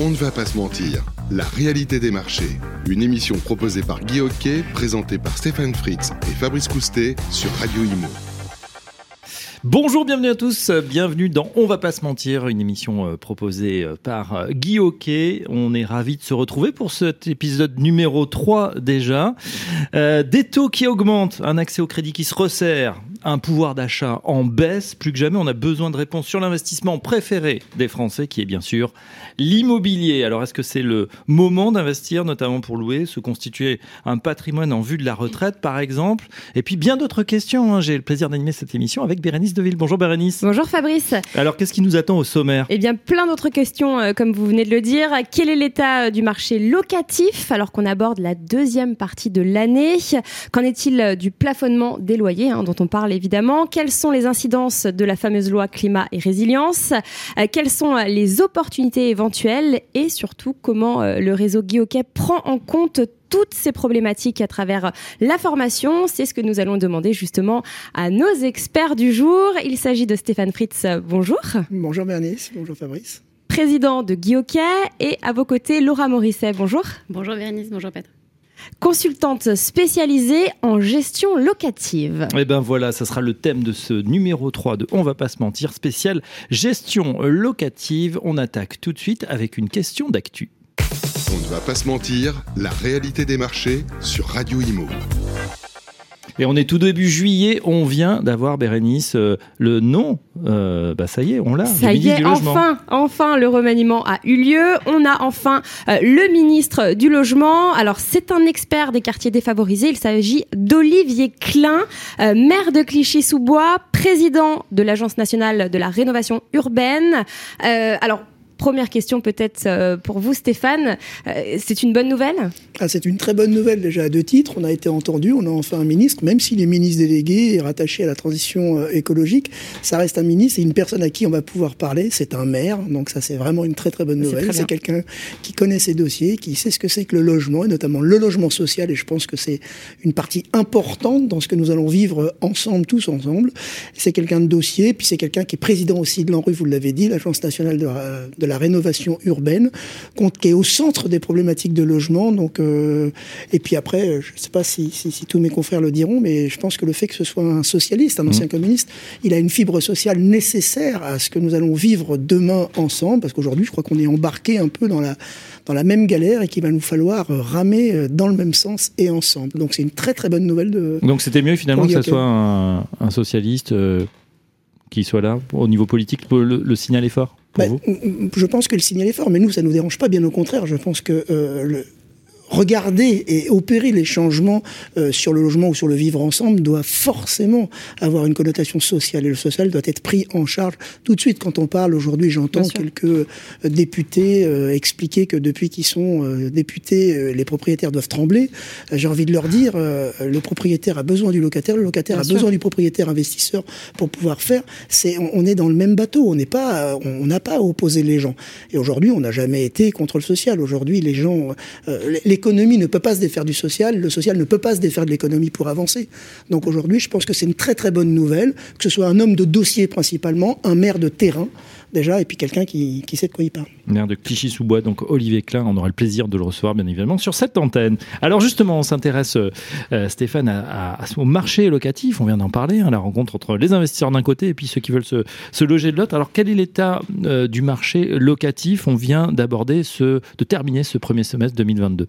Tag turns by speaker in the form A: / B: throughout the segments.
A: On ne va pas se mentir, la réalité des marchés. Une émission proposée par Guy Hockey, présentée par Stéphane Fritz et Fabrice Coustet sur Radio Imo.
B: Bonjour, bienvenue à tous, bienvenue dans On va pas se mentir, une émission euh, proposée euh, par euh, Guy Hockey. On est ravis de se retrouver pour cet épisode numéro 3 déjà. des taux qui augmentent, un accès au crédit qui se resserre, un pouvoir d'achat en baisse. Plus que jamais, on a besoin de réponses sur l'investissement préféré des Français, qui est bien sûr l'immobilier. Alors, est-ce que c'est le moment d'investir, notamment pour louer, se constituer un patrimoine en vue de la retraite, par exemple? Et puis, bien d'autres questions. Hein. J'ai le plaisir d'animer cette émission avec Bérénice Deville. Bonjour Bérénice.
C: Bonjour Fabrice.
B: Alors, qu'est-ce qui nous attend au sommaire?
C: Eh bien, plein d'autres questions, euh, comme vous venez de le dire. Quel est l'état euh, du marché locatif, alors qu'on aborde la deuxième partie de l'année? Qu'en est-il euh, du plafonnement des loyers, hein, dont on parle évidemment. Quelles sont les incidences de la fameuse loi climat et résilience? Euh, Quelles sont euh, les opportunités éventuelles? Et surtout, comment euh, le réseau Guillauquet prend en compte toutes ces problématiques à travers la formation? C'est ce que nous allons demander justement à nos experts du jour. Il s'agit de Stéphane Fritz. Bonjour.
D: Bonjour Bernice. Bonjour Fabrice.
C: Président de Guillauquet et à vos côtés Laura Morisset. Bonjour.
E: Bonjour Bérénice. Bonjour Petre
C: consultante spécialisée en gestion locative.
B: Et eh ben voilà, ça sera le thème de ce numéro 3 de On va pas se mentir, spécial gestion locative. On attaque tout de suite avec une question d'actu.
A: On ne va pas se mentir, la réalité des marchés sur Radio Imo.
B: Et on est tout début juillet, on vient d'avoir, Bérénice, euh, le nom, euh, bah ça y est, on l'a.
C: Ça y est, enfin, enfin, le remaniement a eu lieu. On a enfin euh, le ministre du Logement. Alors, c'est un expert des quartiers défavorisés. Il s'agit d'Olivier Klein, maire de Clichy-sous-Bois, président de l'Agence nationale de la rénovation urbaine. alors, Première question peut-être euh, pour vous, Stéphane. Euh, c'est une bonne nouvelle?
D: Ah, C'est une très bonne nouvelle déjà à deux titres. On a été entendu, on a enfin un ministre, même s'il est ministre délégué et rattaché à la transition euh, écologique, ça reste un ministre et une personne à qui on va pouvoir parler. C'est un maire, donc ça c'est vraiment une très très bonne nouvelle. C'est quelqu'un qui connaît ses dossiers, qui sait ce que c'est que le logement et notamment le logement social. Et je pense que c'est une partie importante dans ce que nous allons vivre ensemble, tous ensemble. C'est quelqu'un de dossier, puis c'est quelqu'un qui est président aussi de l'ANRU, vous l'avez dit, l'agence nationale de, de la rénovation urbaine, qui est au centre des problématiques de logement. Donc, euh, et puis après, je ne sais pas si, tous mes confrères le diront, mais je pense que le fait que ce soit un socialiste, un ancien mmh. communiste, il a une fibre sociale nécessaire à ce que nous allons vivre demain ensemble, parce qu'aujourd'hui, je crois qu'on est embarqué un peu dans la dans la même galère et qu'il va nous falloir ramer dans le même sens et ensemble. Donc c'est une très très bonne nouvelle de.
B: Donc c'était mieux finalement que ce soit un, socialiste euh, qui soit là au niveau politique. Le, le signal est fort?
D: Bah, je pense que le signal est fort, mais nous, ça ne nous dérange pas, bien au contraire. Je pense que euh, le, regarder et opérer les changements euh, sur le logement ou sur le vivre ensemble doit forcément avoir une connotation sociale et le social doit être pris en charge tout de suite. Quand on parle aujourd'hui, j'entends quelques euh, députés euh, expliquer que depuis qu'ils sont députés, les propriétaires doivent trembler. J'ai envie de leur dire, le propriétaire a besoin du locataire, le locataire a besoin du propriétaire investisseur pour pouvoir faire. C'est, on, est dans le même bateau. On n'est pas, on n'a pas à opposer les gens. Et aujourd'hui, on n'a jamais été contre le social. Aujourd'hui, les gens, les l'économie ne peut pas se défaire du social, le social ne peut pas se défaire de l'économie pour avancer. Donc aujourd'hui, je pense que c'est une très très bonne nouvelle, que ce soit un homme de dossier principalement, un maire de terrain déjà, et puis quelqu'un qui, sait de quoi il parle.
B: Maire de Clichy-sous-Bois, donc Olivier Klein, on aura le plaisir de le recevoir bien évidemment sur cette antenne. Alors justement, on s'intéresse, euh, Stéphane, au marché locatif, on vient d'en parler, hein, la rencontre entre les investisseurs d'un côté et puis ceux qui veulent se, loger de l'autre. Alors quel est l'état euh, du marché locatif? On vient d'aborder ce, de terminer ce premier semestre 2022.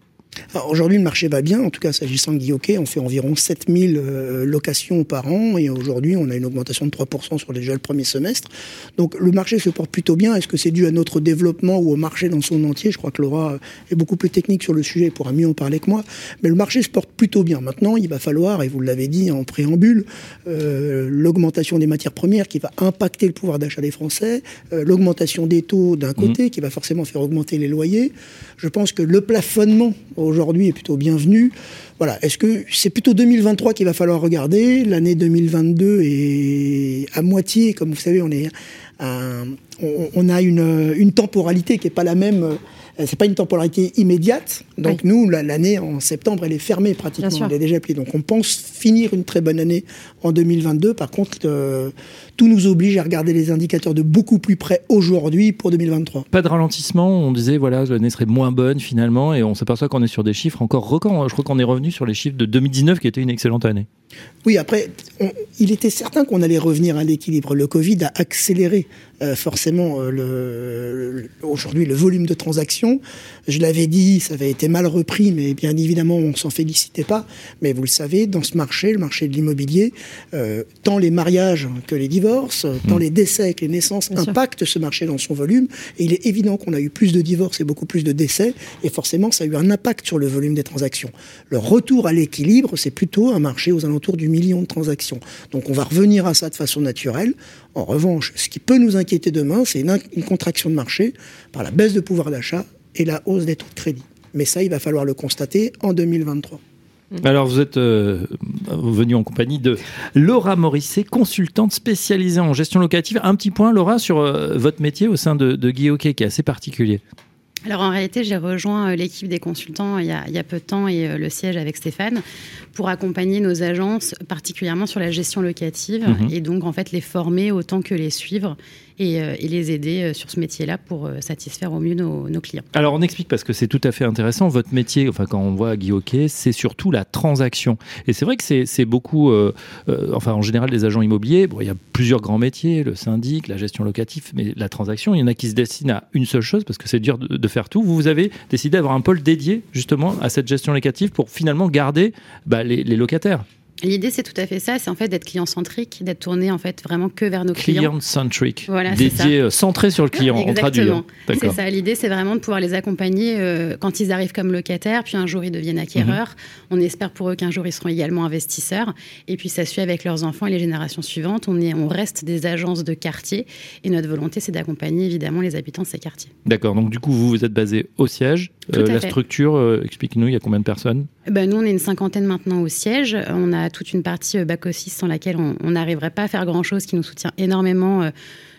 D: Aujourd'hui, le marché va bien. En tout cas, s'agissant de Guilloquet, on fait environ 7000 euh, locations par an. Et aujourd'hui, on a une augmentation de 3% sur déjà le premier semestre. Donc, le marché se porte plutôt bien. Est-ce que c'est dû à notre développement ou au marché dans son entier? Je crois que Laura est beaucoup plus technique sur le sujet et pourra mieux en parler que moi. Mais le marché se porte plutôt bien. Maintenant, il va falloir, et vous l'avez dit en préambule, euh, l'augmentation des matières premières qui va impacter le pouvoir d'achat des Français, euh, l'augmentation des taux d'un côté mmh. qui va forcément faire augmenter les loyers. Je pense que le plafonnement aujourd'hui est plutôt bienvenu. Voilà. Est-ce que c'est plutôt 2023 qu'il va falloir regarder? L'année 2022 est à moitié, comme vous savez, on est on, a une, une temporalité qui n'est pas la même c'est pas une temporalité immédiate. Donc nous, l'année en septembre, elle est fermée pratiquement. Elle est déjà pliée. Donc on pense finir une très bonne année en 2022. Par contre, tout nous oblige à regarder les indicateurs de beaucoup plus près aujourd'hui pour 2023.
B: Pas de ralentissement. On disait voilà l'année serait moins bonne finalement, et on s'aperçoit qu'on est sur des chiffres encore records. Je crois qu'on est revenu sur les chiffres de 2019 qui était une excellente année.
D: Oui, après, il était certain qu'on allait revenir à l'équilibre. Le Covid a accéléré euh, forcément euh, le, aujourd'hui le volume de transactions. Je l'avais dit, ça avait été mal repris, mais bien évidemment, on s'en félicitait pas. Mais vous le savez, dans ce marché, le marché de l'immobilier, euh, tant les mariages que les divorces, tant mm. les décès que les naissances impactent ce marché dans son volume. Et il est évident qu'on a eu plus de divorces et beaucoup plus de décès, et forcément, ça a eu un impact sur le volume des transactions. Le retour à l'équilibre, c'est plutôt un marché aux alentours du million de transactions. Donc on va revenir à ça de façon naturelle. En revanche, ce qui peut nous inquiéter demain, c'est une, contraction de marché par la baisse de pouvoir d'achat et la hausse des taux de crédit. Mais ça, il va falloir le constater en 2023.
B: Alors, vous êtes euh, venu en compagnie de Laura Morisset, consultante spécialisée en gestion locative. Un petit point, Laura, sur euh, votre métier au sein de, de Guy qui est assez particulier.
E: Alors en réalité, j'ai rejoint euh, l'équipe des consultants il y, a, il y, a, peu de temps et le siège avec Stéphane pour accompagner nos agences, particulièrement sur la gestion locative, mhm. et donc en fait les former autant que les suivre et, euh, les aider euh, sur ce métier-là pour euh, satisfaire au mieux nos, clients.
B: Alors on explique parce que c'est tout à fait intéressant. Votre métier, enfin quand on voit Guy Hockey, c'est surtout la transaction. Et c'est vrai que c'est beaucoup, enfin en général des agents immobiliers, bon, il y a plusieurs grands métiers, le syndic, la gestion locative, mais la transaction, il y en a qui se destinent à une seule chose parce que c'est dur de, faire tout. Vous, vous avez décidé d'avoir un pôle dédié justement à cette gestion locative pour finalement garder bah, les, les locataires.
E: L'idée, c'est tout à fait ça, c'est en fait d'être client-centrique, d'être tourné en fait vraiment que vers nos clients.
B: Client-centric. Voilà, dédié, euh, centré sur le client,
E: Exactement. C'est ça. L'idée, c'est vraiment de pouvoir les accompagner euh, quand ils arrivent comme locataires, puis un jour ils deviennent acquéreurs. Mhm. On espère pour eux qu'un jour ils seront également investisseurs. Et puis ça suit avec leurs enfants et les générations suivantes. On, est, on reste des agences de quartier et notre volonté, c'est d'accompagner évidemment les habitants de ces quartiers.
B: D'accord. Donc du coup, vous vous êtes basé au siège. Euh, la structure, explique-nous, il y a combien de personnes?
E: Ben, Nous, on est une cinquantaine maintenant au siège. On a toute une partie euh, back-office sans laquelle on n'arriverait pas à faire grand-chose, qui nous soutient énormément euh,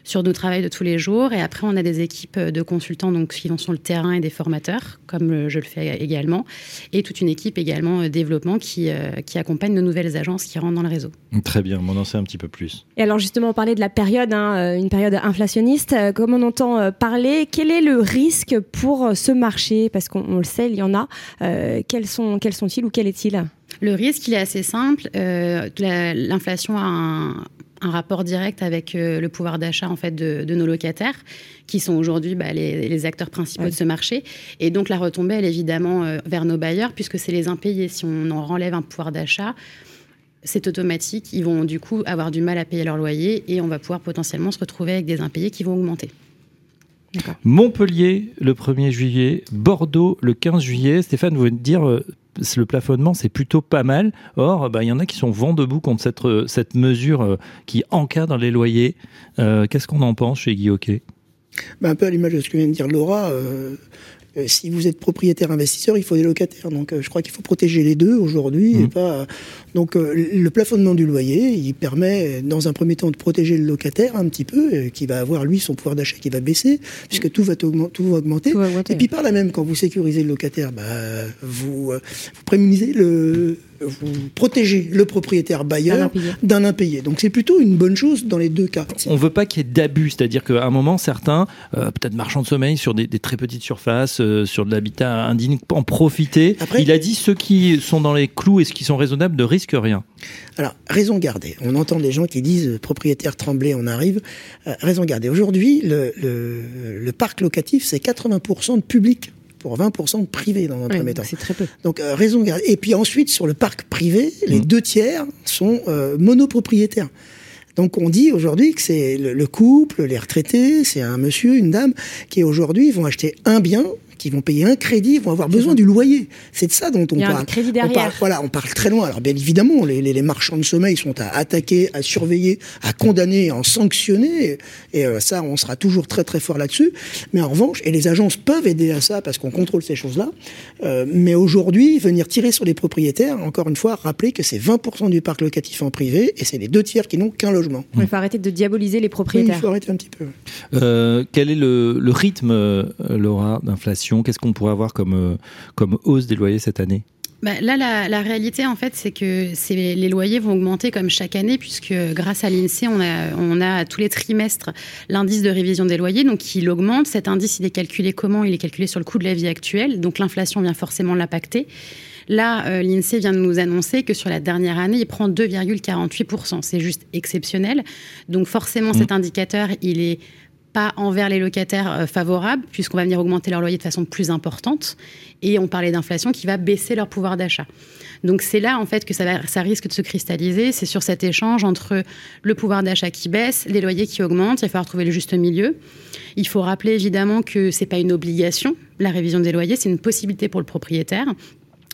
E: sur nos travails de tous les jours. Et après, on a des équipes euh, de consultants donc, qui vont sur le terrain et des formateurs, comme je le fais également. Et toute une équipe également développement qui, qui accompagne nos nouvelles agences qui rentrent dans le réseau.
B: Très bien, m'en en sait un petit peu plus.
C: Et alors justement, on parlait de la période, hein, une période inflationniste. Comme on entend parler, quel est le risque pour ce marché? Parce qu'on le sait, il y en a. quels sont-ils quels sont ou quel est-il?
E: Le risque, il est assez simple. Euh, l'inflation a un, rapport direct avec euh, le pouvoir d'achat en fait de, nos locataires, qui sont aujourd'hui bah, les, acteurs principaux de ce marché. Et donc la retombée, elle est évidemment euh, vers nos bailleurs, puisque c'est les impayés. Si on en enlève un pouvoir d'achat, c'est automatique. Ils vont du coup avoir du mal à payer leur loyer et on va pouvoir potentiellement se retrouver avec des impayés qui vont augmenter.
B: Montpellier le 1er juillet, Bordeaux le 15 juillet. Stéphane, vous venez de dire le plafonnement, c'est plutôt pas mal. Or, bah, il y en a qui sont vent debout contre cette, euh, cette mesure euh, qui encadre les loyers. Euh, qu'est-ce qu'on en pense chez Guy Hockey?
D: Bah, Un peu à l'image de ce que vient de dire Laura, euh, si vous êtes propriétaire investisseur, il faut des locataires. Donc je crois qu'il faut protéger les deux aujourd'hui. Mmh. pas... Donc euh, le plafonnement du loyer, il permet dans un premier temps de protéger le locataire un petit peu, qui va avoir lui son pouvoir d'achat qui va baisser, puisque tout va, tout va augmenter. Et puis par là même, quand vous sécurisez le locataire, bah, vous, vous prémunisez le vous protégez le propriétaire bailleur d'un impayé. Donc c'est plutôt une bonne chose dans les deux cas.
B: On ne veut pas qu'il y ait d'abus, c'est-à-dire qu'à un moment, certains, euh, peut-être marchands de sommeil sur des, très petites surfaces, euh, sur de l'habitat indigne, en profiter. Il a dit ceux qui sont dans les clous et ceux qui sont raisonnables ne risquent rien.
D: Alors, raison gardée. On entend des gens qui disent propriétaire tremblé, on arrive. Euh, raison gardée. Aujourd'hui, le, le parc locatif, c'est 80% de public pour 20% de privé dans un premier temps.
C: C'est très peu.
D: Donc euh, raison Et puis ensuite sur le parc privé, les mmh. deux tiers sont euh, monopropriétaires. Donc on dit aujourd'hui que c'est le, couple, les retraités, c'est un monsieur, une dame qui aujourd'hui vont acheter un bien qui vont payer un crédit, vont avoir besoin du loyer. C'est de ça dont on
C: Il y
D: a parle.
C: Un crédit derrière.
D: On parle, voilà, on parle très loin. Alors bien évidemment, les, les, les, marchands de sommeil sont à attaquer, à surveiller, à condamner, à en sanctionner. Et euh, ça, on sera toujours très très fort là-dessus. Mais en revanche, et les agences peuvent aider à ça parce qu'on contrôle ces choses-là. Euh, mais aujourd'hui, venir tirer sur les propriétaires, encore une fois, rappeler que c'est 20% du parc locatif en privé et c'est les deux tiers qui n'ont qu'un logement.
C: Il faut arrêter de diaboliser les
D: Oui,
C: propriétaires.
D: il faut arrêter un petit peu.
B: Euh, quel est le, le rythme, Laura, d'inflation? Qu'est-ce qu'on pourrait avoir comme, euh, comme hausse des loyers cette année?
E: Bah, là, la, la réalité, en fait, c'est que les loyers vont augmenter comme chaque année, puisque grâce à l'INSEE, on a, on a tous les trimestres l'indice de révision des loyers, donc il augmente. Cet indice, il est calculé comment? Il est calculé sur le coût de la vie actuelle, donc l'inflation vient forcément l'impacter. Là, euh, l'INSEE vient de nous annoncer que sur la dernière année, il prend 2,48%. C'est juste exceptionnel. Donc forcément, cet indicateur, il est pas envers les locataires euh, favorables, puisqu'on va venir augmenter leur loyer de façon plus importante. Et on parlait d'inflation qui va baisser leur pouvoir d'achat. Donc c'est là en fait que ça, ça risque de se cristalliser. C'est sur cet échange entre le pouvoir d'achat qui baisse, les loyers qui augmentent. Il va falloir trouver le juste milieu. Il faut rappeler évidemment que c'est pas une obligation. La révision des loyers, c'est une possibilité pour le propriétaire.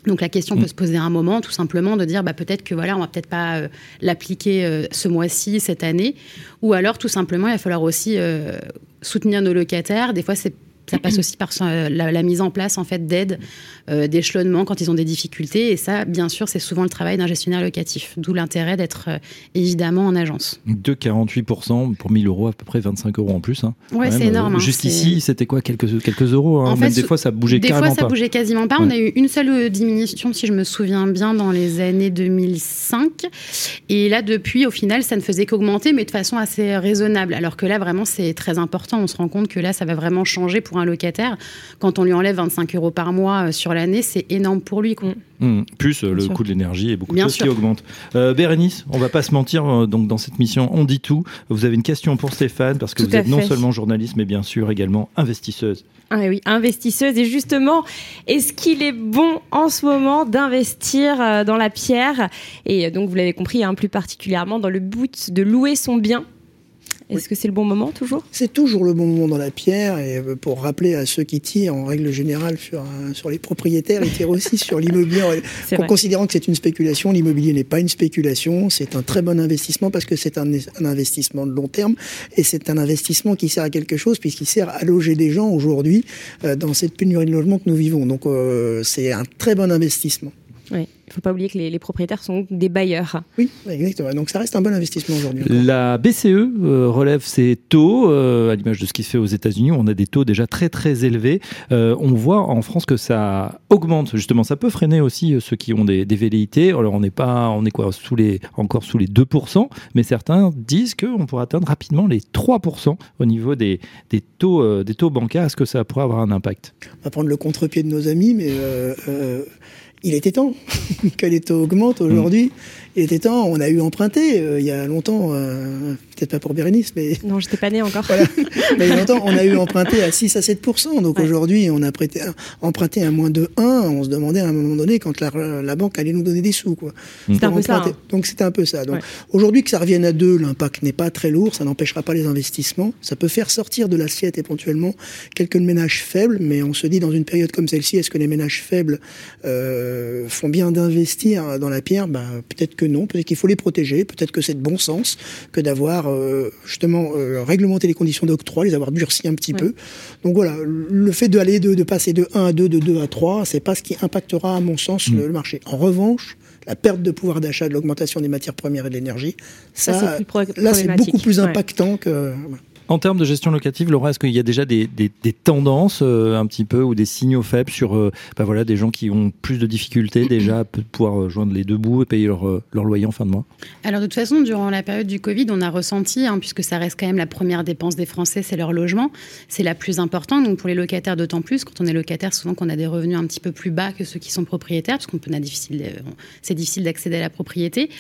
E: Donc la question peut se poser à un moment, tout simplement, de dire bah, peut-être que voilà, on va peut-être pas euh, l'appliquer euh, ce mois-ci, cette année, ou alors tout simplement, il va falloir aussi euh, soutenir nos locataires. Des fois, c'est ça passe aussi par euh, la, la mise en place en fait d'aides, euh, d'échelonnement quand ils ont des difficultés. Et ça, bien sûr, c'est souvent le travail d'un gestionnaire locatif. D'où l'intérêt d'être euh, évidemment en agence.
B: 2,48% pour 1000 euros, à peu près 25 euros en plus. hein.
E: Ouais, c'est énorme. hein,
B: Juste ici, c'était quoi quelques, quelques euros hein.
E: En
B: Même
E: fait,
B: des fois, ça bougeait
E: Des
B: carrément
E: fois, ça
B: pas.
E: bougeait quasiment pas.
B: Ouais.
E: On a eu une seule euh, diminution, si je me souviens bien, dans les années 2005. Et là, depuis, au final, ça ne faisait qu'augmenter, mais de façon assez raisonnable. Alors que là, vraiment, c'est très important. On se rend compte que là, ça va vraiment changer pour un locataire. Quand on lui enlève 25 euros par mois euh, sur l'année, c'est énorme pour lui. quoi.
B: Hum, Plus euh, le
C: sûr.
B: coût de l'énergie et beaucoup
E: Bien
B: de choses qui augmentent. Euh, Bérénice, on va pas se mentir, euh, donc dans cette mission, on dit tout. Vous avez une question pour Stéphane, parce que
C: Tout
B: vous êtes non seulement journaliste, mais bien sûr également investisseuse.
C: Ah oui, investisseuse. Et justement, est-ce qu'il est bon en ce moment d'investir dans la pierre? Et donc, vous l'avez compris, hein, plus particulièrement dans le but de louer son bien. Est-ce que c'est le bon moment toujours?
D: C'est toujours le bon moment dans la pierre et euh, pour rappeler à ceux qui tirent en règle générale sur, sur les propriétaires, ils tirent aussi sur l'immobilier en, considérant que c'est une spéculation. L'immobilier n'est pas une spéculation, c'est un très bon investissement parce que c'est un, un investissement de long terme et c'est un investissement qui sert à quelque chose puisqu'il sert à loger des gens aujourd'hui euh, dans cette pénurie de logement que nous vivons. Donc euh, c'est un très bon investissement.
C: Oui. Il ne faut pas oublier que les, les propriétaires sont des bailleurs.
D: Oui, exactement. Donc ça reste un bon investissement aujourd'hui.
B: La BCE euh, relève ses taux, euh, à l'image de ce qui se fait aux États-Unis, où on a des taux déjà très très élevés. Euh, on voit en France que ça augmente, justement. Ça peut freiner aussi ceux qui ont des, des velléités. Alors on n'est pas, on est quoi, sous les, encore sous les 2%, mais certains disent qu'on pourrait atteindre rapidement les 3% au niveau des, des, taux, euh, des taux bancaires. Est-ce que ça pourrait avoir un impact?
D: On va prendre le contre-pied de nos amis, mais euh, euh, il était temps que les taux augmentent aujourd'hui. Il était temps, on a eu emprunté euh, il y a longtemps, euh, peut-être pas pour Bérénice, mais
C: Non, je n'étais pas née encore.
D: voilà. Mais longtemps, on a eu emprunté à 6 à 7% Donc
C: Ouais.
D: aujourd'hui, on a prêté, emprunté à moins de 1. On se demandait à un moment donné quand la, la banque allait nous donner des sous. Quoi.
C: C'était un
D: Pour
C: peu ça, hein.
D: Donc c'était un peu ça. Donc
C: Ouais.
D: aujourd'hui que ça revienne à 2, l'impact n'est pas très lourd, ça n'empêchera pas les investissements. Ça peut faire sortir de l'assiette éventuellement quelques ménages faibles, mais on se dit dans une période comme celle-ci, est-ce que les ménages faibles euh, font bien d'investir dans la pierre? Ben, Peut-être que non, peut-être qu'il faut les protéger, peut-être que c'est de bon sens que d'avoir euh, justement euh, réglementé les conditions d'octroi, les avoir durcies un petit
C: Ouais.
D: peu. Donc voilà, le fait d'aller de, de passer de 1 à 2, de 2 à 3, c'est pas ce qui impactera à mon sens le, le marché. En revanche, la perte de pouvoir d'achat de l'augmentation des matières premières et de l'énergie,
C: Ça,
D: là c'est beaucoup plus
C: Ouais.
D: impactant que... voilà.
B: En termes de gestion locative, Laura, est-ce qu'il y a déjà des, des- des tendances euh, un petit peu ou des signaux faibles sur euh, bah voilà, des gens qui ont plus de difficultés déjà à pouvoir euh, joindre les deux bouts et payer leur, euh, leur loyer en fin de mois?
E: Alors de toute façon, durant la période du Covid, on a ressenti, hein, puisque ça reste quand même la première dépense des Français, c'est leur logement, c'est la plus importante. Donc pour les locataires, d'autant plus, quand on est locataire, souvent qu'on a des revenus un petit peu plus bas que ceux qui sont propriétaires, parce qu'on peut, difficile, c'est difficile d'accéder à la propriété.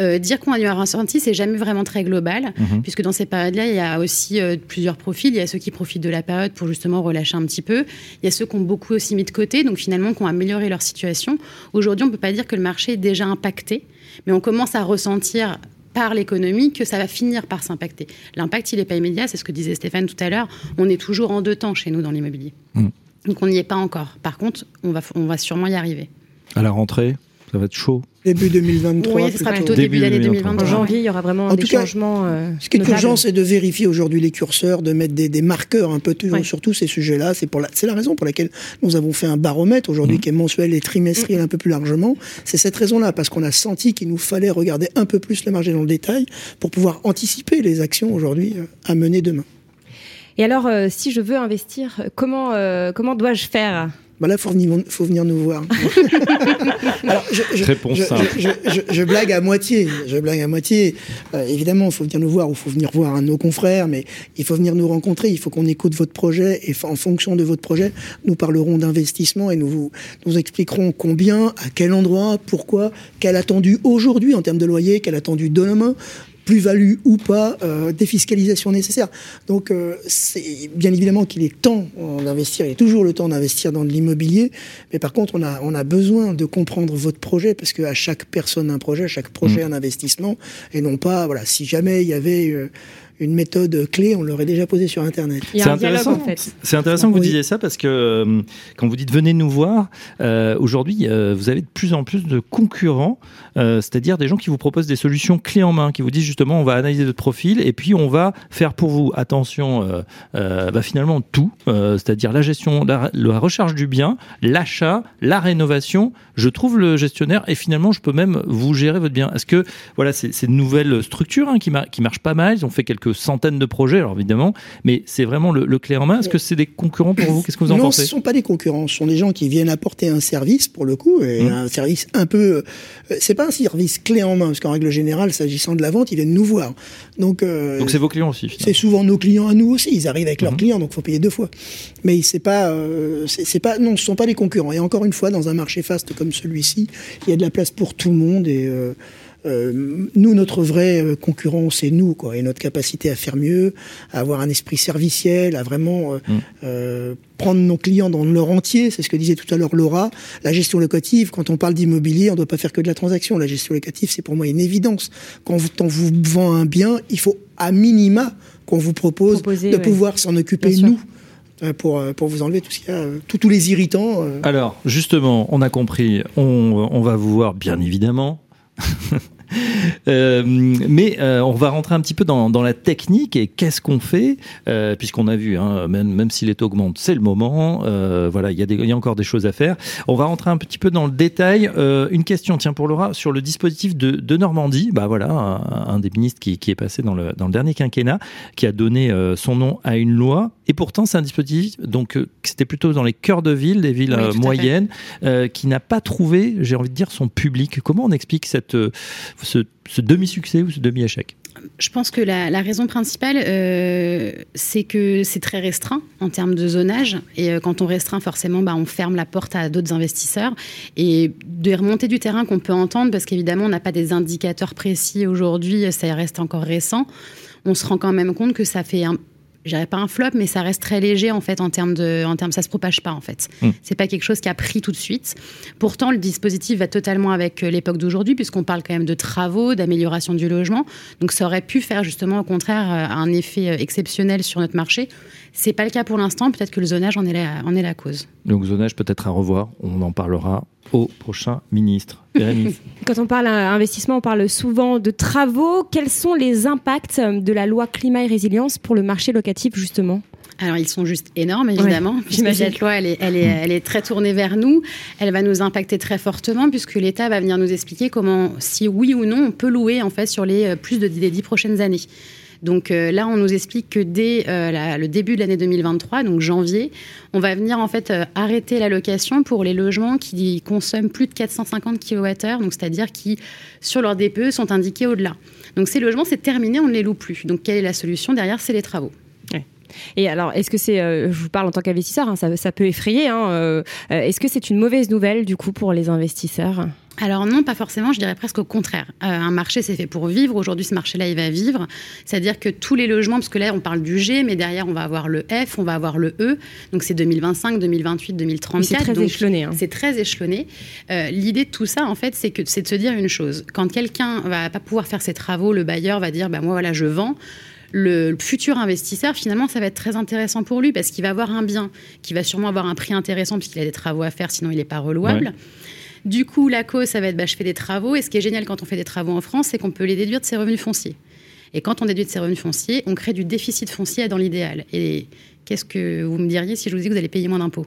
E: Euh, dire qu'on a eu un ressenti, c'est jamais vraiment très global,
B: Mhm.
E: puisque dans ces périodes-là, il y a aussi euh, plusieurs profils. Il y a ceux qui profitent de la période pour justement relâcher un petit peu. Il y a ceux qui ont beaucoup aussi mis de côté, donc finalement qui ont amélioré leur situation. Aujourd'hui, on peut pas dire que le marché est déjà impacté, mais on commence à ressentir par l'économie que ça va finir par s'impacter. L'impact, il n'est pas immédiat, c'est ce que disait Stéphane tout à l'heure. On est toujours en deux temps chez nous dans l'immobilier.
B: Mm.
E: Donc on n'y est pas encore. Par contre, on va, on va sûrement y arriver.
B: À la rentrée? Ça va être chaud.
D: Début 2023.
E: Oui, ce sera plutôt
B: Début
E: début d'année
B: 2023.
C: En
E: 2023.
C: janvier, il y aura vraiment
D: En
C: des
D: tout cas,
C: changements. euh,
D: Ce qui est
C: notables.
D: urgent, c'est de vérifier aujourd'hui les curseurs, de mettre des, des marqueurs un peu toujours
C: Ouais.
D: sur tous ces sujets-là. C'est pour la, c'est la raison pour laquelle nous avons fait un baromètre aujourd'hui qui est mensuel et trimestriel un peu plus largement. C'est cette raison-là, parce qu'on a senti qu'il nous fallait regarder un peu plus le marché dans le détail pour pouvoir anticiper les actions aujourd'hui euh, à mener demain.
C: Et alors, euh, si je veux investir, comment, euh, comment dois-je faire?
D: Bah là, faut venir, faut venir nous voir. Alors, je, je- je, blague à moitié. Je blague à moitié. Euh, évidemment, il faut venir nous voir ou il faut venir voir un de nos confrères, mais il faut venir nous rencontrer. Il faut qu'on écoute votre projet et en fonction de votre projet, nous parlerons d'investissement et nous vous, nous expliquerons combien, à quel endroit, pourquoi, quel attendu aujourd'hui en termes de loyer, quel attendu demain plus-value ou pas, euh, défiscalisation nécessaire. Donc, euh, c'est bien évidemment qu'il est temps euh, d'investir, il est toujours le temps d'investir dans de l'immobilier, mais par contre, on a, on a besoin de comprendre votre projet, parce qu'à chaque personne un projet, à chaque projet un investissement, et non pas, voilà, si jamais il y avait euh, une méthode clé, on l'aurait déjà posée sur Internet.
B: C'est intéressant.
C: en fait.
B: C'est intéressant que vous
D: Oui.
B: disiez ça parce que euh, quand vous dites venez nous voir, euh, aujourd'hui euh, vous avez de plus en plus de concurrents, euh, c'est-à-dire des gens qui vous proposent des solutions clés en main, qui vous disent justement on va analyser votre profil et puis on va faire pour vous, attention, euh, euh, bah, finalement tout, euh, c'est-à-dire la gestion, la, la recherche du bien, l'achat, la rénovation. Je trouve le gestionnaire et finalement je peux même vous gérer votre bien. Est-ce que voilà c'est c'est une nouvelle structure hein, qui, mar- qui marche pas mal, ils ont fait quelques centaines de projets alors évidemment, mais c'est vraiment le, le clé en main. Est-ce que c'est des concurrents pour vous? Qu'est-ce que vous en
D: non,
B: pensez?
D: ce sont pas des concurrents, ce sont des gens qui viennent apporter un service pour le coup, et
B: Mmh.
D: un service un peu. euh, c'est pas un service clé en main, parce qu'en règle générale, s'agissant de la vente, ils viennent nous voir. Donc, euh,
B: Donc c'est vos clients aussi.
D: c'est souvent nos clients à nous aussi. Ils arrivent avec leurs
B: Mhm.
D: clients, donc faut payer deux fois. Mais c'est pas, euh, c'est c'est pas, non, ce sont pas des concurrents. Et encore une fois, dans un marché faste comme celui-ci, il y a de la place pour tout le monde. Et euh, euh, nous, notre vrai euh, concurrent, c'est nous, quoi. Et notre capacité à faire mieux, à avoir un esprit serviciel, à vraiment euh, euh, prendre nos clients dans leur entier. C'est ce que disait tout à l'heure Laura. La gestion locative, quand on parle d'immobilier, on ne doit pas faire que de la transaction. La gestion locative, c'est pour moi une évidence. Quand vous, on vous vend un bien, il faut à minima qu'on vous propose
C: Proposer,
D: de
C: ouais.
D: pouvoir s'en occuper nous. Pour, pour vous enlever tout ce qu'il y a, euh, tous- les irritants.
B: Alors justement, on a compris, on, on va vous voir bien évidemment. Euh, mais euh, on va rentrer un petit peu dans, la technique et qu'est-ce qu'on fait euh, puisqu'on a vu hein, même, si les taux augmentent c'est le moment. Voilà il y, a encore des choses à faire. On va rentrer un petit peu dans le détail. Une question tiens pour Laura sur le dispositif de, Normandie. Bah voilà un, des ministres qui, est passé dans le, dernier quinquennat qui a donné son nom à une loi et pourtant c'est un dispositif donc euh, c'était plutôt dans les cœurs de ville des villes
E: Oui,
B: euh, moyennes euh, qui n'a pas trouvé, j'ai envie de dire, son public. Comment on explique cette, ce, ce demi-succès ou ce demi-échec?
E: Je pense que la, la raison principale, euh, c'est que c'est très restreint en termes de zonage. Et euh, quand on restreint, forcément, bah, on ferme la porte à d'autres investisseurs. Et des remontées du terrain qu'on peut entendre, parce qu'évidemment, on n'a pas des indicateurs précis aujourd'hui, ça reste encore récent, on se rend quand même compte que ça fait un je dirais pas un flop, mais ça reste très léger en fait en termes de, en termes, ça se propage pas en fait.
B: Mm.
E: C'est pas quelque chose qui a pris tout de suite. Pourtant, le dispositif va totalement avec euh, l'époque d'aujourd'hui, puisqu'on parle quand même de travaux, d'amélioration du logement. Donc, ça aurait pu faire justement au contraire euh, un effet euh, exceptionnel sur notre marché. C'est pas le cas pour l'instant. Peut-être que le zonage en est la, en est la cause.
B: Donc zonage peut-être à revoir, on en parlera au prochain ministre.
C: Quand on parle investissement, on parle souvent de travaux. Quels sont les impacts de la loi climat et résilience pour le marché locatif justement?
E: Alors, ils sont juste énormes, évidemment. puisque cette loi, elle est, elle, est, elle est très tournée vers nous. Elle va nous impacter très fortement, puisque l'État va venir nous expliquer comment, si oui ou non, on peut louer, en fait, sur les euh, plus de les dix prochaines années. Donc euh, là, on nous explique que dès euh, le début de l'année 2023, donc janvier, on va venir en fait euh, arrêter la location pour les logements qui consomment plus de 450 kWh, donc c'est-à-dire qui, sur leur DPE, sont indiqués au-delà. Donc ces logements, c'est terminé, on ne les loue plus. Donc quelle est la solution derrière? C'est les travaux.
C: Et alors, est-ce que c'est, je vous parle en tant qu'investisseur, hein, ça, peut effrayer. hein, est-ce que c'est une mauvaise nouvelle du coup pour les investisseurs?
E: Alors non, pas forcément, je dirais presque au contraire. Euh, un marché, c'est fait pour vivre. Aujourd'hui, ce marché-là, il va vivre. C'est-à-dire que tous les logements, parce que là, on parle du G, mais derrière, on va avoir le F, on va avoir le E. Donc c'est 2025, 2028, 2034.
C: C'est très
E: Donc,
C: échelonné. hein.
E: C'est très échelonné. Euh, L'idée de tout ça, en fait, c'est que c'est de se dire une chose. Quand quelqu'un va pas pouvoir faire ses travaux, le bailleur va dire, bah, moi, voilà, je vends. Le, le futur investisseur, finalement, ça va être très intéressant pour lui parce qu'il va avoir un bien qui va sûrement avoir un prix intéressant puisqu'il a des travaux à faire, sinon il n'est pas relouable. Du coup, la cause, ça va être bah, je fais des travaux. Et ce qui est génial quand on fait des travaux en France, c'est qu'on peut les déduire de ses revenus fonciers. Et quand on déduit de ses revenus fonciers, on crée du déficit foncier dans l'idéal. Et qu'est-ce que vous me diriez si je vous dis que vous allez payer moins d'impôts?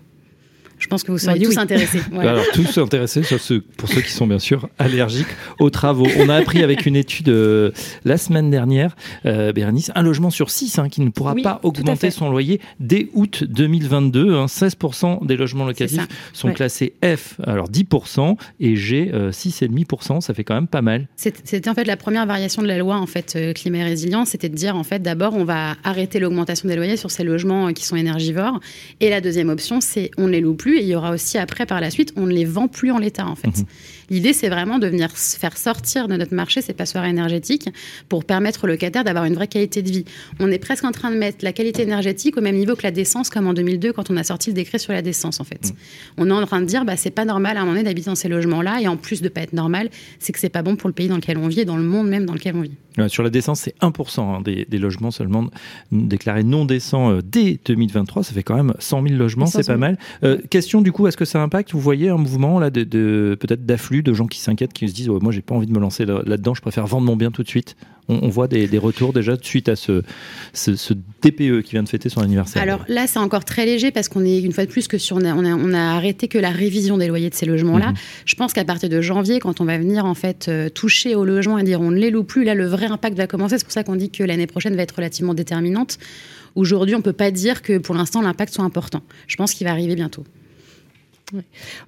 E: Pense que vous seriez tous intéressés.
B: Alors, tous intéressés, sauf ceux, pour ceux qui sont bien sûr allergiques aux travaux. On a appris avec une étude euh, la semaine dernière, euh, Bérénice, un logement sur six hein, qui ne pourra pas augmenter son loyer dès août 2022. 16% hein. des logements locatifs sont classés F, alors 10%, et G, 6,5%. Euh, ça fait quand même pas mal.
E: C'était en fait la première variation de la loi en fait climat et résilience, c'était de dire en fait d'abord on va arrêter l'augmentation des loyers sur ces logements qui sont énergivores, et la deuxième option c'est on ne les loue plus et il y aura aussi après, par la suite, on ne les vend plus en l'état, en fait. Mhm. L'idée, c'est vraiment de venir faire sortir de notre marché ces passoires énergétiques pour permettre aux locataires d'avoir une vraie qualité de vie. On est presque en train de mettre la qualité énergétique au même niveau que la décence, comme en 2002, quand on a sorti le décret sur la décence, en fait. Mhm. On est en train de dire, bah, c'est pas normal à un moment donné d'habiter dans ces logements-là, et en plus de pas être normal, c'est que c'est pas bon pour le pays dans lequel on vit et dans le monde même dans lequel on vit.
B: sur la décence, c'est 1% hein, des, logements seulement déclarés non décents euh, dès 2023. Ça fait quand même 100 000 logements, c'est pas mal. Euh, question du coup, est-ce que ça impacte Vous voyez un mouvement là de, peut-être d'afflux de gens qui s'inquiètent, qui se disent moi j'ai pas envie de me lancer là-dedans, je préfère vendre mon bien tout de suite. On, voit des, retours déjà suite à ce, ce, DPE qui vient de fêter son anniversaire.
E: Alors là, c'est encore très léger parce qu'on est une fois de plus que sur on a, on a, arrêté que la révision des loyers de ces logements-là. Mhm. Je pense qu'à partir de janvier, quand on va venir en fait euh, toucher au logement et dire on ne les loue plus, là le vrai impact va commencer. C'est pour ça qu'on dit que l'année prochaine va être relativement déterminante. Aujourd'hui, on ne peut pas dire que pour l'instant l'impact soit important. Je pense qu'il va arriver bientôt.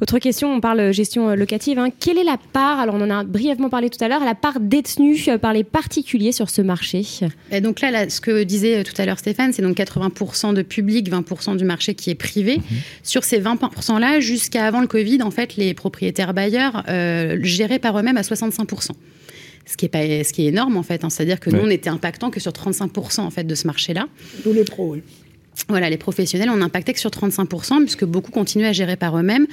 C: Autre question, on parle gestion euh, locative. Hein. Quelle est la part, alors on en a brièvement parlé tout à l'heure, la part détenue euh, par les particuliers sur ce marché?
E: Et Donc là, ce que disait euh, tout à l'heure Stéphane, c'est donc 80% de public, 20% du marché qui est privé. Mhm. Sur ces 20%-là, jusqu'à avant le Covid, en fait, les propriétaires bailleurs géraient par eux-mêmes à 65% ce qui est pas ce qui est énorme en fait hein. c'est à dire que nous on était impactant que sur 35% en fait de ce marché là
D: tous les pros oui
E: voilà, les professionnels, on n'impactait que sur 35%, puisque beaucoup continuent à gérer par eux-mêmes.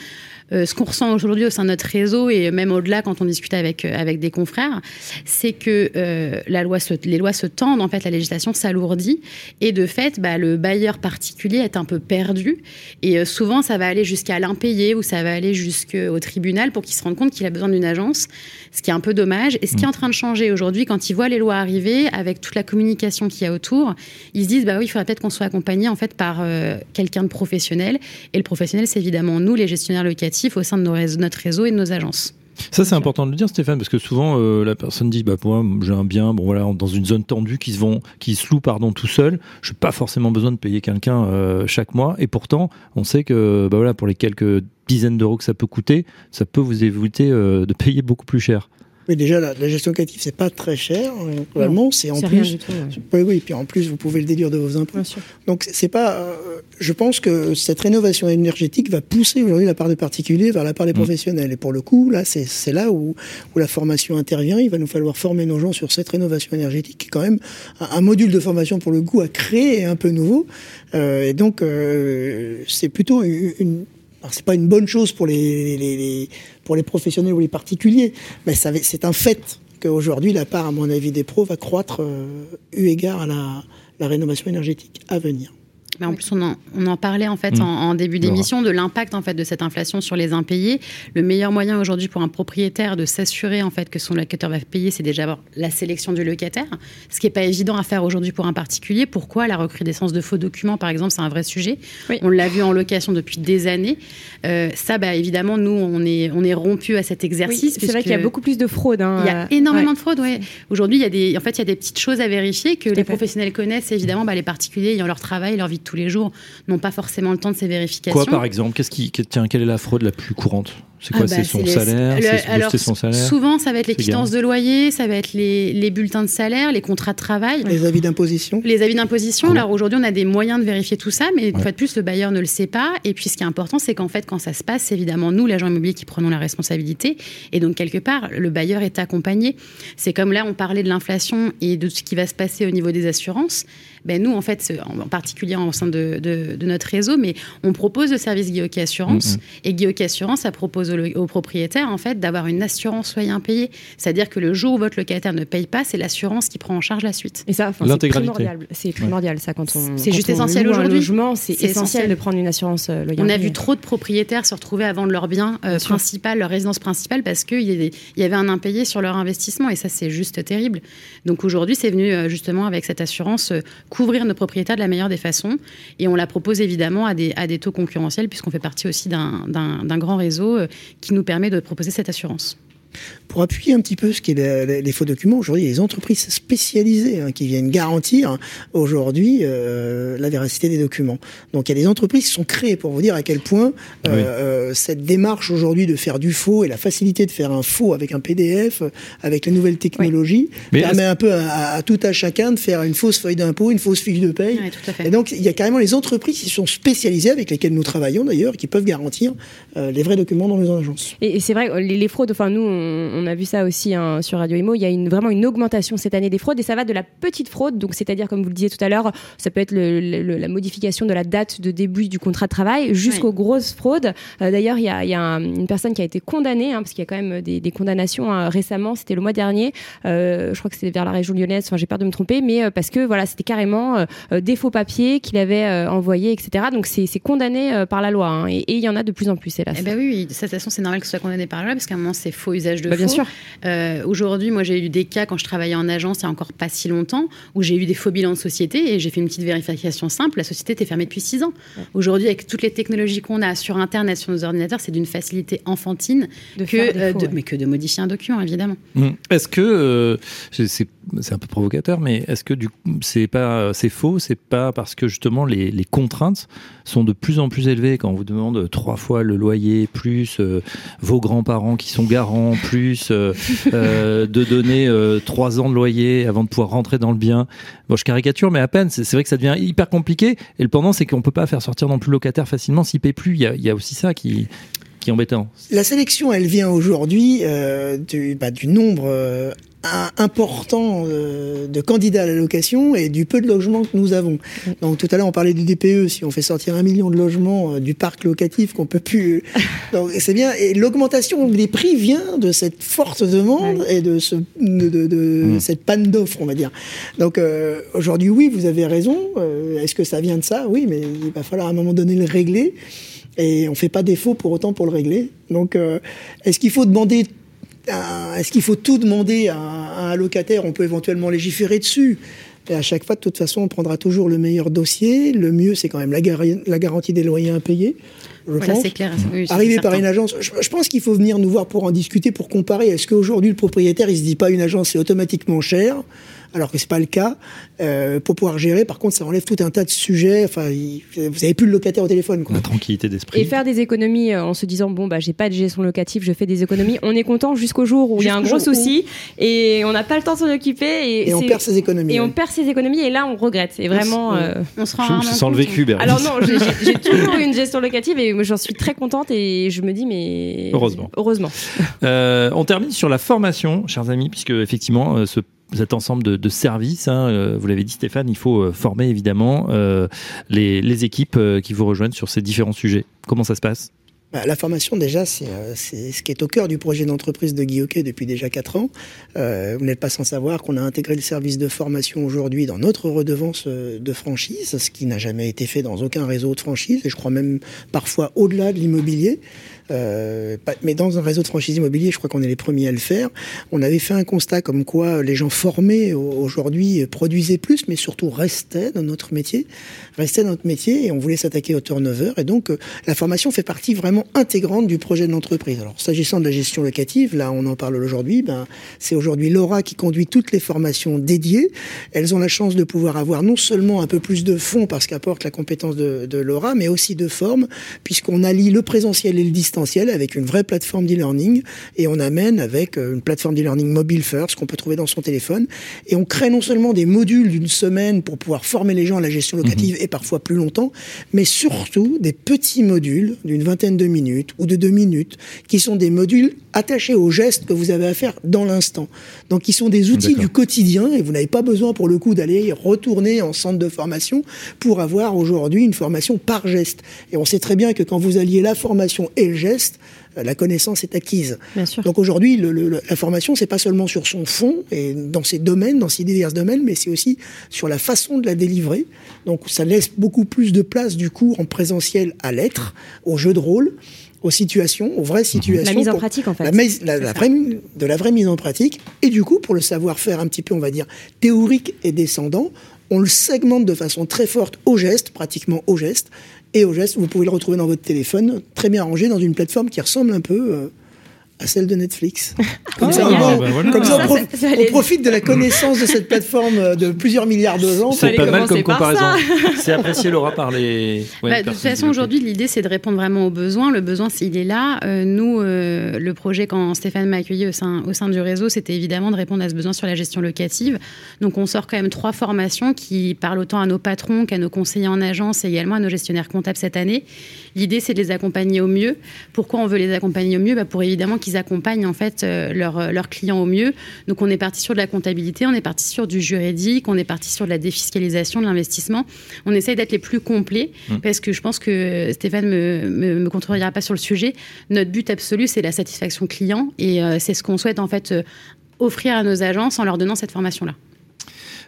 E: Euh, ce qu'on ressent aujourd'hui au sein de notre réseau et même au-delà quand on discute avec, euh, avec des confrères, c'est que euh, la loi les lois se tendent, en fait, la législation s'alourdit et de fait, bah, le bailleur particulier est un peu perdu et souvent ça va aller jusqu'à l'impayé ou ça va aller jusqu'au tribunal pour qu'il se rende compte qu'il a besoin d'une agence, ce qui est un peu dommage. Et ce qui est en train de changer aujourd'hui, quand ils voient les lois arriver, avec toute la communication qu'il y a autour, ils se disent, bah oui, il faudrait peut-être qu'on soit accompagné en fait par quelqu'un de professionnel. Et le professionnel, c'est évidemment nous, les gestionnaires locatifs au sein de notre réseau et de nos agences.
B: Ça, c'est important de le dire, Stéphane, parce que souvent, euh, la personne dit, bah, moi, j'ai un bien, bon, voilà, dans une zone tendue qui se vend, qui se loue, pardon, tout seul. Je n'ai pas forcément besoin de payer quelqu'un euh, chaque mois. Et pourtant, on sait que, bah, voilà, pour les quelques dizaines d'euros que ça peut coûter, ça peut vous éviter euh, de payer beaucoup plus cher.
D: Oui, déjà, la, gestion locative, c'est pas très cher. Globalement, c'est en plus. Tout, oui, oui, puis en plus, vous pouvez le déduire de vos impôts. Donc, c'est pas. Euh, je pense que cette rénovation énergétique va pousser aujourd'hui la part des particuliers vers la part des mm. professionnels. Et pour le coup, là, c'est là où, où la formation intervient. Il va nous falloir former nos gens sur cette rénovation énergétique, qui est quand même un, module de formation pour le coup à créer un peu nouveau. Euh, et donc, euh, c'est plutôt une c'est pas une bonne chose pour les, pour les professionnels ou les particuliers, mais c'est un fait qu'aujourd'hui, la part, à mon avis, des pros va croître euh, eu égard à la rénovation énergétique à venir.
E: Mais en plus, on en, on en, parlait en fait mm. en, début d'émission de l'impact en fait de cette inflation sur les impayés. Le meilleur moyen aujourd'hui pour un propriétaire de s'assurer en fait que son locataire va payer, c'est déjà avoir la sélection du locataire, ce qui n'est pas évident à faire aujourd'hui pour un particulier. Pourquoi la recrudescence de faux documents, par exemple, c'est un vrai sujet. On l'a vu en location depuis des années. Euh, ça, bah, évidemment, nous, on est, on est rompu à cet exercice.
C: c'est vrai qu'il y a beaucoup plus de fraude. Hein.
E: Il y a énormément de fraude. Ouais. Aujourd'hui, il y a des, en fait, il y a des petites choses à vérifier que les professionnels connaissent. Évidemment, bah, les particuliers ayant leur travail, leur vie de tous les jours n'ont pas forcément le temps de ces vérifications.
B: Quoi, par exemple Qu'est-ce qui, tiens, quelle est la fraude la plus courante? C'est quoi ah bah, C'est son, salaire? C'est son salaire?
E: Souvent, ça va être les quittances de loyer, ça va être les, bulletins de salaire, les contrats de travail.
D: Les avis d'imposition.
E: Les avis d'imposition. Ah Alors aujourd'hui, on a des moyens de vérifier tout ça, mais une fois de plus, le bailleur ne le sait pas. Et puis, ce qui est important, c'est qu'en fait, quand ça se passe, c'est évidemment nous, l'agent immobilier, qui prenons la responsabilité. Et donc, quelque part, le bailleur est accompagné. C'est comme là, on parlait de l'inflation et de ce qui va se passer au niveau des assurances. Ben nous, en fait, en particulier au sein de, de, notre réseau, mais on propose le service Guillaume Assurance. Mm-hmm. Et Guillaume Assurance, ça propose aux, propriétaires, en fait, d'avoir une assurance soyez impayé. C'est-à-dire que le jour où votre locataire ne paye pas, c'est l'assurance qui prend en charge la suite.
C: Et ça, c'est primordial. C'est primordial, ça, quand on.
E: C'est juste essentiel aujourd'hui.
C: C'est essentiel de prendre une assurance euh,
E: On a vu trop de propriétaires se retrouver à vendre leur bien euh, principal, leur résidence principale, parce qu'il y, y avait un impayé sur leur investissement. Et ça, c'est juste terrible. Donc aujourd'hui, c'est venu euh, justement avec cette assurance couvrir nos propriétaires de la meilleure des façons. Et on la propose évidemment à des, à des taux concurrentiels, puisqu'on fait partie aussi d'un grand réseau qui nous permet de proposer cette assurance.
D: Pour appuyer un petit peu ce qui est les, faux documents, aujourd'hui, il y a des entreprises spécialisées hein, qui viennent garantir aujourd'hui euh, la véracité des documents. Donc il y a des entreprises qui sont créées pour vous dire à quel point euh, euh, cette démarche aujourd'hui de faire du faux et la facilité de faire un faux avec un PDF, avec les nouvelles technologies, permet un peu à, tout à chacun de faire une fausse feuille d'impôt, une fausse fiche de paye. et donc il y a carrément les entreprises qui sont spécialisées, avec lesquelles nous travaillons d'ailleurs, qui peuvent garantir les vrais documents dans nos agences.
C: Et, c'est vrai, les, les fraudes, enfin nous, on, a vu ça aussi hein, sur Radio Imo, il y a une, vraiment une augmentation cette année des fraudes et ça va de la petite fraude, donc c'est-à-dire comme vous le disiez tout à l'heure, ça peut être la modification de la date de début du contrat de travail jusqu'aux grosses fraudes. Euh, d'ailleurs, il y a, une personne qui a été condamnée, hein, parce qu'il y a quand même des, condamnations hein, récemment, c'était le mois dernier, euh, je crois que c'était vers la région lyonnaise, enfin j'ai peur de me tromper, mais euh, parce que voilà, c'était carrément des faux papiers qu'il avait envoyés, etc. Donc c'est condamné par la loi et il y en a de plus en plus, hélas.
E: Eh ben oui, de toute façon c'est normal que ce soit condamné par la loi parce qu'à un moment c'est faux usage de bah, Bien sûr. Euh, aujourd'hui, moi, j'ai eu des cas quand je travaillais en agence il y a encore pas si longtemps où j'ai eu des faux bilans de société et j'ai fait une petite vérification simple. La société était fermée depuis six ans. Aujourd'hui, avec toutes les technologies qu'on a sur Internet, sur nos ordinateurs, c'est d'une facilité enfantine que, euh, de, mais que de modifier un document, évidemment.
B: Mmh. Est-ce que euh, c'est un peu provocateur, mais est-ce que du c'est pas c'est faux, c'est pas parce que justement les, les, contraintes sont de plus en plus élevées quand on vous demande trois fois le loyer plus vos grands-parents qui sont garants plus euh, euh, de donner euh, trois ans de loyer avant de pouvoir rentrer dans le bien. Bon, je caricature, mais à peine. C'est vrai que ça devient hyper compliqué. Et le pendant, c'est qu'on peut pas faire sortir non plus locataire facilement s'il paye plus. Il y a, il y a aussi ça qui qui est embêtant.
D: La sélection, elle vient aujourd'hui du, bah, du nombre important euh, de candidats à la location et du peu de logements que nous avons. Donc tout à l'heure on parlait du DPE, si on fait sortir un million de logements euh, du parc locatif qu'on peut plus, donc c'est bien. Et l'augmentation des prix vient de cette forte demande et de, ce, de, de, mmh. cette panne d'offres, on va dire. Donc euh, aujourd'hui oui, vous avez raison. Est-ce que ça vient de ça? Oui, mais il va falloir à un moment donné le régler. Et on fait pas défaut pour autant pour le régler. Donc, est-ce qu'il faut demander est-ce qu'il faut tout demander à, un locataire? On peut éventuellement légiférer dessus. Et à chaque fois, de toute façon, on prendra toujours le meilleur dossier. Le mieux, c'est quand même la, garantie des loyers impayés. Je voilà, c'est clair. Arrivé par une agence, je, pense qu'il faut venir nous voir pour en discuter, pour comparer. Est-ce qu'aujourd'hui, le propriétaire, il se dit pas une agence, c'est automatiquement cher alors que c'est pas le cas. Euh, pour pouvoir gérer, par contre, ça enlève tout un tas de sujets. Enfin, vous avez plus le locataire au téléphone. Quoi.
B: La tranquillité d'esprit.
C: Et faire des économies euh, en se disant bon bah j'ai pas de gestion locative, je fais des économies. On est content jusqu'au jour où il y a un gros souci et on n'a pas le temps de s'en occuper
D: et, on perd ses économies.
C: Et on perd ses économies et là on regrette. Et vraiment, euh,
B: on se rend. Sans le vécu,
C: Alors non, j'ai toujours eu une gestion locative et j'en suis très contente et je me dis mais
B: heureusement.
C: Heureusement.
B: on termine sur la formation, chers amis, puisque effectivement ce cet ensemble de, de services. Hein, euh, vous l'avez dit Stéphane, il faut euh, former évidemment euh, les, les, équipes qui vous rejoignent sur ces différents sujets. Comment ça se passe?
D: La formation, déjà, c'est ce qui est au cœur du projet d'entreprise de Guy depuis déjà 4 ans. Euh, vous n'êtes pas sans savoir qu'on a intégré le service de formation aujourd'hui dans notre redevance de franchise, ce qui n'a jamais été fait dans aucun réseau de franchise, et je crois même parfois au-delà de l'immobilier. Euh, mais dans un réseau de franchise immobilier, je crois qu'on est les premiers à le faire. On avait fait un constat comme quoi les gens formés aujourd'hui produisaient plus, mais surtout restaient dans notre métier, restaient dans notre métier, et on voulait s'attaquer au turnover. Et donc, euh, la formation fait partie vraiment intégrante du projet de l'entreprise. Alors, s'agissant de la gestion locative, là, on en parle aujourd'hui. Ben, c'est aujourd'hui Laura qui conduit toutes les formations dédiées. Elles ont la chance de pouvoir avoir non seulement un peu plus de fonds parce qu'apporte la compétence de, de Laura, mais aussi de forme, puisqu'on allie le présentiel et le avec une vraie plateforme d'e-learning et on amène avec euh, une plateforme d'e-learning mobile first qu'on peut trouver dans son téléphone et on crée non seulement des modules d'une semaine pour pouvoir former les gens à la gestion locative mhm. et parfois plus longtemps, mais surtout des petits modules d'une vingtaine de minutes ou de deux minutes, qui sont des modules attachés aux gestes que vous avez à faire dans l'instant. Donc, qui sont des outils du quotidien et vous n'avez pas besoin, pour le coup, d'aller retourner en centre de formation pour avoir aujourd'hui une formation par geste. Et on sait très bien que quand vous alliez la formation et le geste, euh, la connaissance est acquise. Donc aujourd'hui, la formation, c'est pas seulement sur son fond et dans ses domaines, dans ses divers domaines, mais c'est aussi sur la façon de la délivrer. Donc ça laisse beaucoup plus de place du cours en présentiel à l'être, au jeu de rôle aux situations, aux vraies situations. La
C: mise en pratique, en fait.
D: La, la, vraie, de la vraie mise en pratique. Et du coup, pour le savoir-faire un petit peu, on va dire, théorique et descendant, on le segmente de façon très forte au geste, pratiquement au geste, et au geste, vous pouvez le retrouver dans votre téléphone, très bien rangé dans une plateforme qui ressemble un peu euh, à celle de Netflix. Comme ça, on, profite de la connaissance de cette plateforme euh, de plusieurs milliards de gens.
B: C'est pas mal comme comparaison. C'est apprécié, Laura, par les.
E: Bah, de toute façon, aujourd'hui, l'idée, c'est de répondre vraiment aux besoins. Le besoin, s'il est là, euh, nous, euh, le projet, quand Stéphane m'a accueilli au sein, au sein du réseau, c'était évidemment de répondre à ce besoin sur la gestion locative. Donc, on sort quand même trois formations qui parlent autant à nos patrons qu'à nos conseillers en agence et également à nos gestionnaires comptables cette année. L'idée, c'est de les accompagner au mieux. Pourquoi on veut les accompagner au mieux? Bah, Pour évidemment qu'ils accompagnent en fait euh, euh, leurs clients au mieux. Donc, on est parti sur de la comptabilité, on est parti sur du juridique, on est parti sur de la défiscalisation de l'investissement. On essaye d'être les plus complets mmh. parce que je pense que Stéphane me, me, me contredira pas sur le sujet. Notre but absolu, c'est la satisfaction client et euh, c'est ce qu'on souhaite en fait offrir à nos agences en leur donnant cette formation-là.
B: Et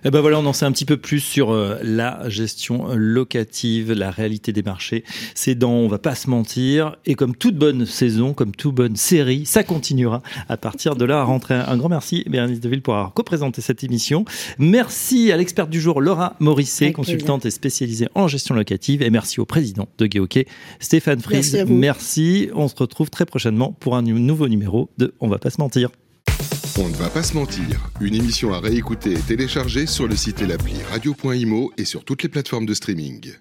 B: eh ben voilà, on en sait un petit peu plus sur euh, la gestion locative, la réalité des marchés. C'est dans On va pas se mentir. Et comme toute bonne saison, comme toute bonne série, ça continuera à partir de la rentrée. Un grand merci, Bérénice Deville, pour avoir co-présenté cette émission. Merci à l'experte du jour, Laura Morisset, consultante et spécialisée en gestion locative. Et merci au président de Guéhockey, Stéphane Fries. Merci, merci. On se retrouve très prochainement pour un nouveau numéro de On va pas se mentir.
A: On ne va pas se mentir. Une émission à réécouter et télécharger sur le site et l'appli radio.imo et sur toutes les plateformes de streaming.